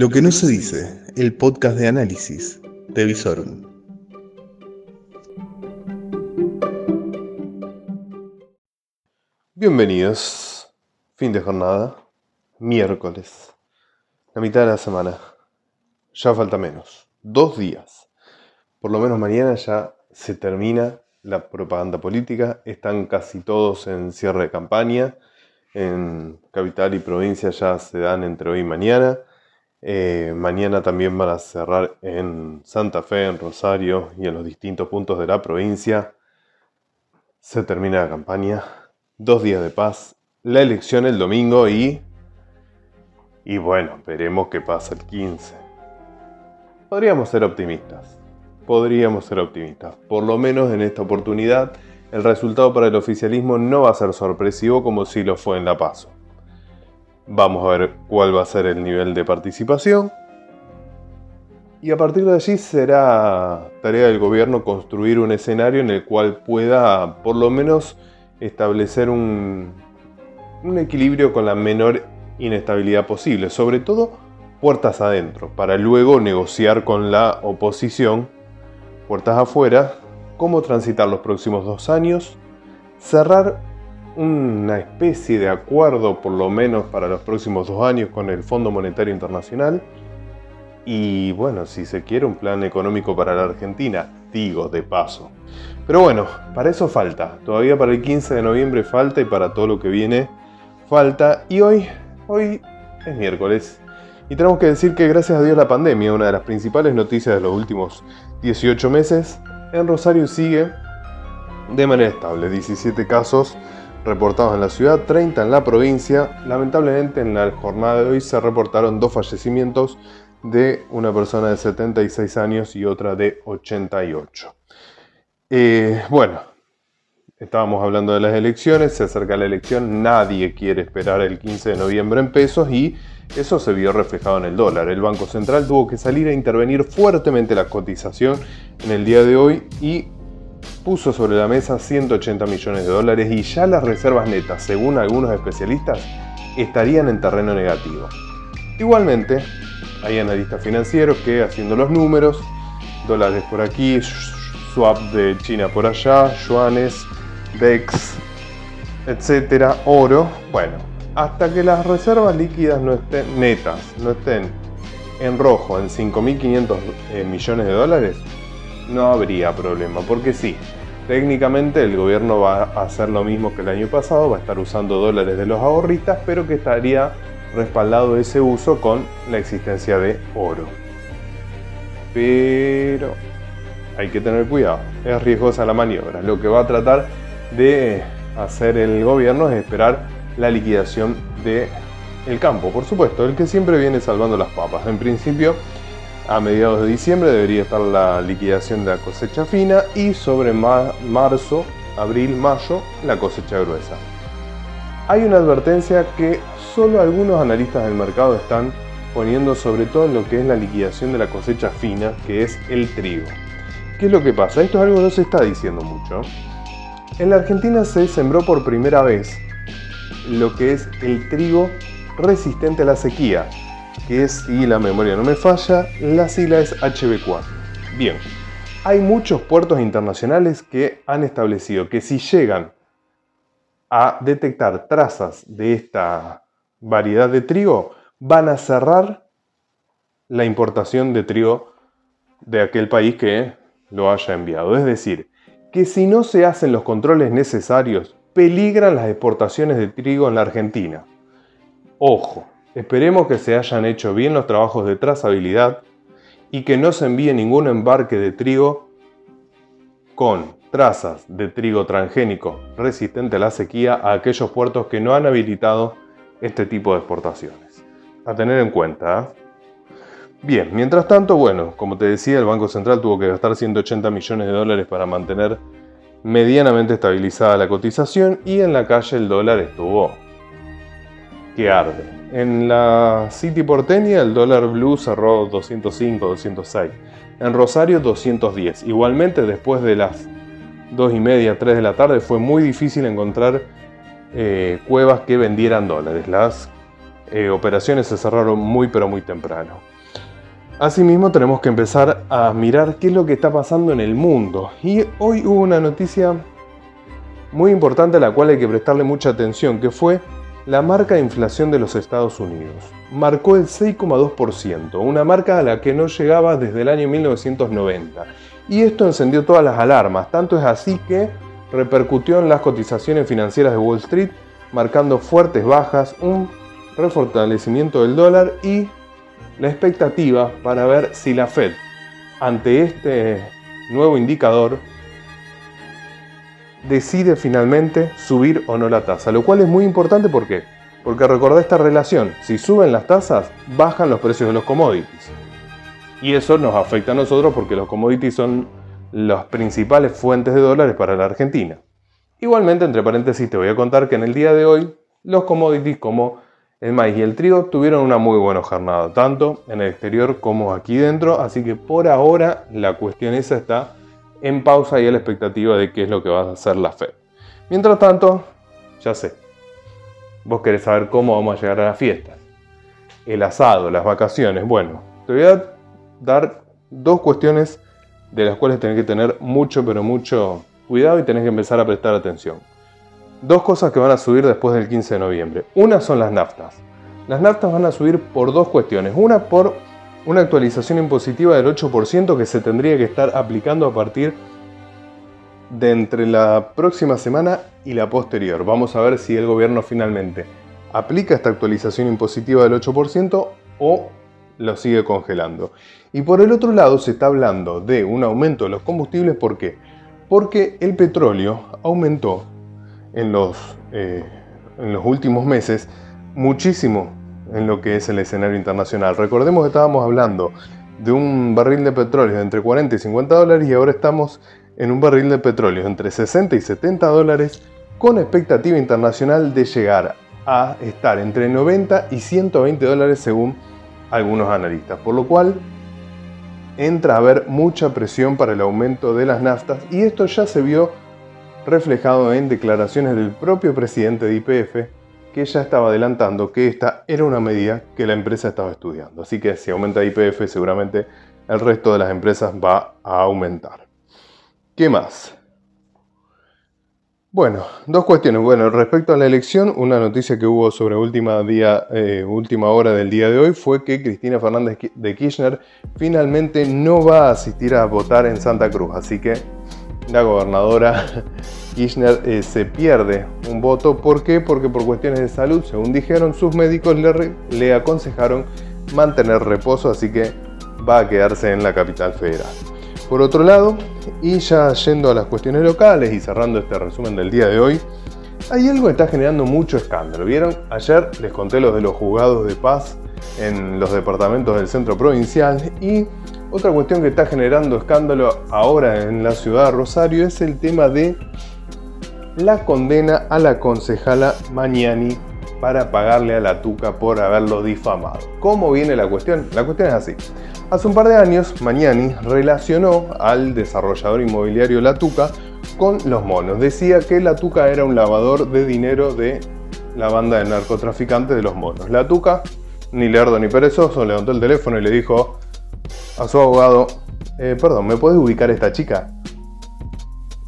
Lo que no se dice, el podcast de análisis de Visorum. Bienvenidos, fin de jornada, miércoles, la mitad de la semana, ya falta menos, dos días, por lo menos mañana ya se termina la propaganda política, están casi todos en cierre de campaña, en capital y provincia ya se dan entre hoy y mañana. Eh, mañana también van a cerrar en Santa Fe, en Rosario y en los distintos puntos de la provincia. Se termina la campaña. Dos días de paz. La elección el domingo y... Y bueno, veremos qué pasa el 15. Podríamos ser optimistas. Podríamos ser optimistas. Por lo menos en esta oportunidad el resultado para el oficialismo no va a ser sorpresivo como si lo fue en La Paso. Vamos a ver cuál va a ser el nivel de participación. Y a partir de allí será tarea del gobierno construir un escenario en el cual pueda por lo menos establecer un, un equilibrio con la menor inestabilidad posible, sobre todo puertas adentro, para luego negociar con la oposición puertas afuera cómo transitar los próximos dos años, cerrar una especie de acuerdo, por lo menos para los próximos dos años, con el Fondo Monetario Internacional y, bueno, si se quiere, un plan económico para la Argentina, digo de paso. Pero bueno, para eso falta. Todavía para el 15 de noviembre falta y para todo lo que viene falta. Y hoy, hoy es miércoles. Y tenemos que decir que gracias a Dios la pandemia, una de las principales noticias de los últimos 18 meses, en Rosario sigue de manera estable, 17 casos reportados en la ciudad, 30 en la provincia. Lamentablemente en la jornada de hoy se reportaron dos fallecimientos de una persona de 76 años y otra de 88. Eh, bueno, estábamos hablando de las elecciones, se acerca la elección, nadie quiere esperar el 15 de noviembre en pesos y eso se vio reflejado en el dólar. El Banco Central tuvo que salir a intervenir fuertemente la cotización en el día de hoy y puso sobre la mesa 180 millones de dólares y ya las reservas netas, según algunos especialistas, estarían en terreno negativo. Igualmente, hay analistas financieros que haciendo los números, dólares por aquí, swap de China por allá, yuanes, DEX, etcétera, oro, bueno, hasta que las reservas líquidas no estén netas, no estén en rojo en 5.500 eh, millones de dólares, no habría problema, porque sí, técnicamente el gobierno va a hacer lo mismo que el año pasado, va a estar usando dólares de los ahorristas, pero que estaría respaldado ese uso con la existencia de oro. Pero hay que tener cuidado, es riesgosa la maniobra. Lo que va a tratar de hacer el gobierno es esperar la liquidación de el campo, por supuesto, el que siempre viene salvando las papas. En principio, a mediados de diciembre debería estar la liquidación de la cosecha fina y sobre marzo, abril, mayo, la cosecha gruesa. Hay una advertencia que solo algunos analistas del mercado están poniendo sobre todo en lo que es la liquidación de la cosecha fina, que es el trigo. ¿Qué es lo que pasa? Esto es algo que no se está diciendo mucho. En la Argentina se sembró por primera vez lo que es el trigo resistente a la sequía, que es, si la memoria no me falla, la sigla es HB4. Bien, hay muchos puertos internacionales que han establecido que si llegan a detectar trazas de esta variedad de trigo, van a cerrar la importación de trigo de aquel país que lo haya enviado. Es decir, que si no se hacen los controles necesarios peligran las exportaciones de trigo en la Argentina. Ojo, esperemos que se hayan hecho bien los trabajos de trazabilidad y que no se envíe ningún embarque de trigo con trazas de trigo transgénico resistente a la sequía a aquellos puertos que no han habilitado este tipo de exportaciones. A tener en cuenta. ¿eh? Bien, mientras tanto, bueno, como te decía, el Banco Central tuvo que gastar 180 millones de dólares para mantener medianamente estabilizada la cotización y en la calle el dólar estuvo que arde. En la City porteña el dólar blue cerró 205, 206. En Rosario 210. Igualmente después de las 2 y media, 3 de la tarde fue muy difícil encontrar eh, cuevas que vendieran dólares. Las eh, operaciones se cerraron muy pero muy temprano. Asimismo tenemos que empezar a mirar qué es lo que está pasando en el mundo. Y hoy hubo una noticia muy importante a la cual hay que prestarle mucha atención, que fue la marca de inflación de los Estados Unidos. Marcó el 6,2%, una marca a la que no llegaba desde el año 1990. Y esto encendió todas las alarmas, tanto es así que repercutió en las cotizaciones financieras de Wall Street, marcando fuertes bajas, un refortalecimiento del dólar y la expectativa para ver si la Fed, ante este nuevo indicador, decide finalmente subir o no la tasa, lo cual es muy importante porque recordá esta relación, si suben las tasas, bajan los precios de los commodities. Y eso nos afecta a nosotros porque los commodities son las principales fuentes de dólares para la Argentina. Igualmente, entre paréntesis, te voy a contar que en el día de hoy los commodities como el maíz y el trigo tuvieron una muy buena jornada, tanto en el exterior como aquí dentro, así que por ahora la cuestión esa está en pausa y a la expectativa de qué es lo que va a hacer la Fed. Mientras tanto, ya sé, vos querés saber cómo vamos a llegar a la fiesta. El asado, las vacaciones, bueno, te voy a dar dos cuestiones de las cuales tenés que tener mucho, pero mucho cuidado y tenés que empezar a prestar atención dos cosas que van a subir después del 15 de noviembre. Una son las naftas. Las naftas van a subir por dos cuestiones. Una por una actualización impositiva del 8% que se tendría que estar aplicando a partir de entre la próxima semana y la posterior. Vamos a ver si el gobierno finalmente aplica esta actualización impositiva del 8% o lo sigue congelando. Y por el otro lado se está hablando de un aumento de los combustibles. ¿Por qué? Porque el petróleo aumentó en los, eh, en los últimos meses muchísimo en lo que es el escenario internacional. Recordemos que estábamos hablando de un barril de petróleo de entre 40 y 50 dólares y ahora estamos en un barril de petróleo entre 60 y 70 dólares con expectativa internacional de llegar a estar entre 90 y 120 dólares según algunos analistas. Por lo cual entra a haber mucha presión para el aumento de las naftas y esto ya se vio reflejado en declaraciones del propio presidente de IPF, que ya estaba adelantando que esta era una medida que la empresa estaba estudiando. Así que si aumenta IPF, seguramente el resto de las empresas va a aumentar. ¿Qué más? Bueno, dos cuestiones. Bueno, respecto a la elección, una noticia que hubo sobre última, día, eh, última hora del día de hoy fue que Cristina Fernández de Kirchner finalmente no va a asistir a votar en Santa Cruz. Así que la gobernadora Kirchner eh, se pierde un voto. ¿Por qué? Porque por cuestiones de salud, según dijeron, sus médicos le, le aconsejaron mantener reposo, así que va a quedarse en la capital federal. Por otro lado, y ya yendo a las cuestiones locales y cerrando este resumen del día de hoy, hay algo que está generando mucho escándalo. ¿Vieron? Ayer les conté los de los juzgados de paz en los departamentos del centro provincial y otra cuestión que está generando escándalo ahora en la ciudad de Rosario es el tema de la condena a la concejala Mañani para pagarle a la Tuca por haberlo difamado. ¿Cómo viene la cuestión? La cuestión es así. Hace un par de años, Mañani relacionó al desarrollador inmobiliario La Tuca con los monos. Decía que La Tuca era un lavador de dinero de la banda de narcotraficantes de los monos. La Tuca, ni lerdo ni perezoso, levantó el teléfono y le dijo, a su abogado, eh, perdón, ¿me puedes ubicar esta chica?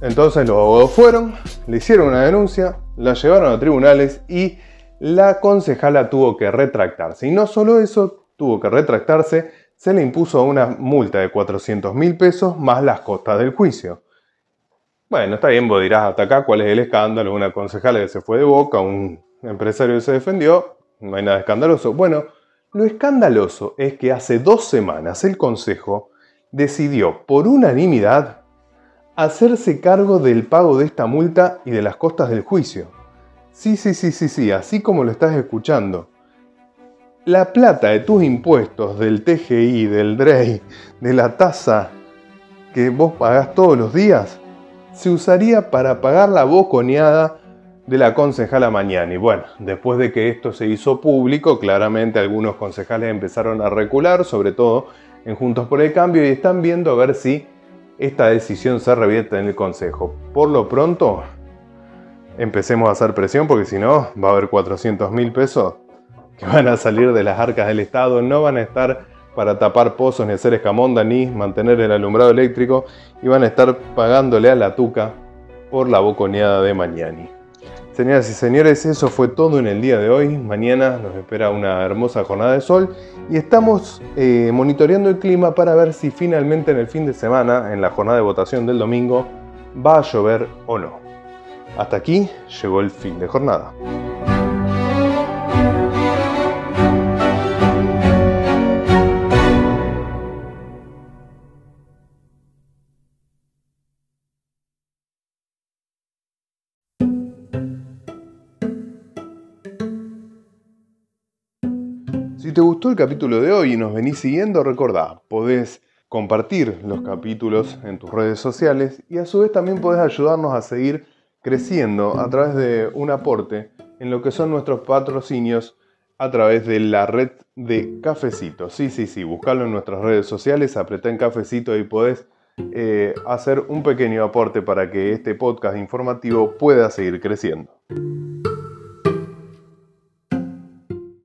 Entonces los abogados fueron, le hicieron una denuncia, la llevaron a tribunales y la concejala tuvo que retractarse. Y no solo eso, tuvo que retractarse, se le impuso una multa de 400 mil pesos más las costas del juicio. Bueno, está bien, vos dirás hasta acá cuál es el escándalo, una concejala que se fue de boca, un empresario que se defendió, no hay nada escandaloso. Bueno, lo escandaloso es que hace dos semanas el Consejo decidió por unanimidad hacerse cargo del pago de esta multa y de las costas del juicio. Sí, sí, sí, sí, sí, así como lo estás escuchando. La plata de tus impuestos, del TGI, del DREI, de la tasa que vos pagás todos los días, se usaría para pagar la boconeada de la concejala Mañani. Bueno, después de que esto se hizo público, claramente algunos concejales empezaron a recular, sobre todo en Juntos por el Cambio, y están viendo a ver si esta decisión se revierte en el Consejo. Por lo pronto, empecemos a hacer presión porque si no, va a haber 400 mil pesos que van a salir de las arcas del Estado, no van a estar para tapar pozos ni hacer escamonda ni mantener el alumbrado eléctrico y van a estar pagándole a la tuca por la boconeada de Mañani. Señoras y señores, eso fue todo en el día de hoy. Mañana nos espera una hermosa jornada de sol y estamos eh, monitoreando el clima para ver si finalmente en el fin de semana, en la jornada de votación del domingo, va a llover o no. Hasta aquí llegó el fin de jornada. Te gustó el capítulo de hoy y nos venís siguiendo, recordá, podés compartir los capítulos en tus redes sociales y a su vez también podés ayudarnos a seguir creciendo a través de un aporte en lo que son nuestros patrocinios a través de la red de Cafecito. Sí, sí, sí, buscalo en nuestras redes sociales, apretá en Cafecito y podés eh, hacer un pequeño aporte para que este podcast informativo pueda seguir creciendo.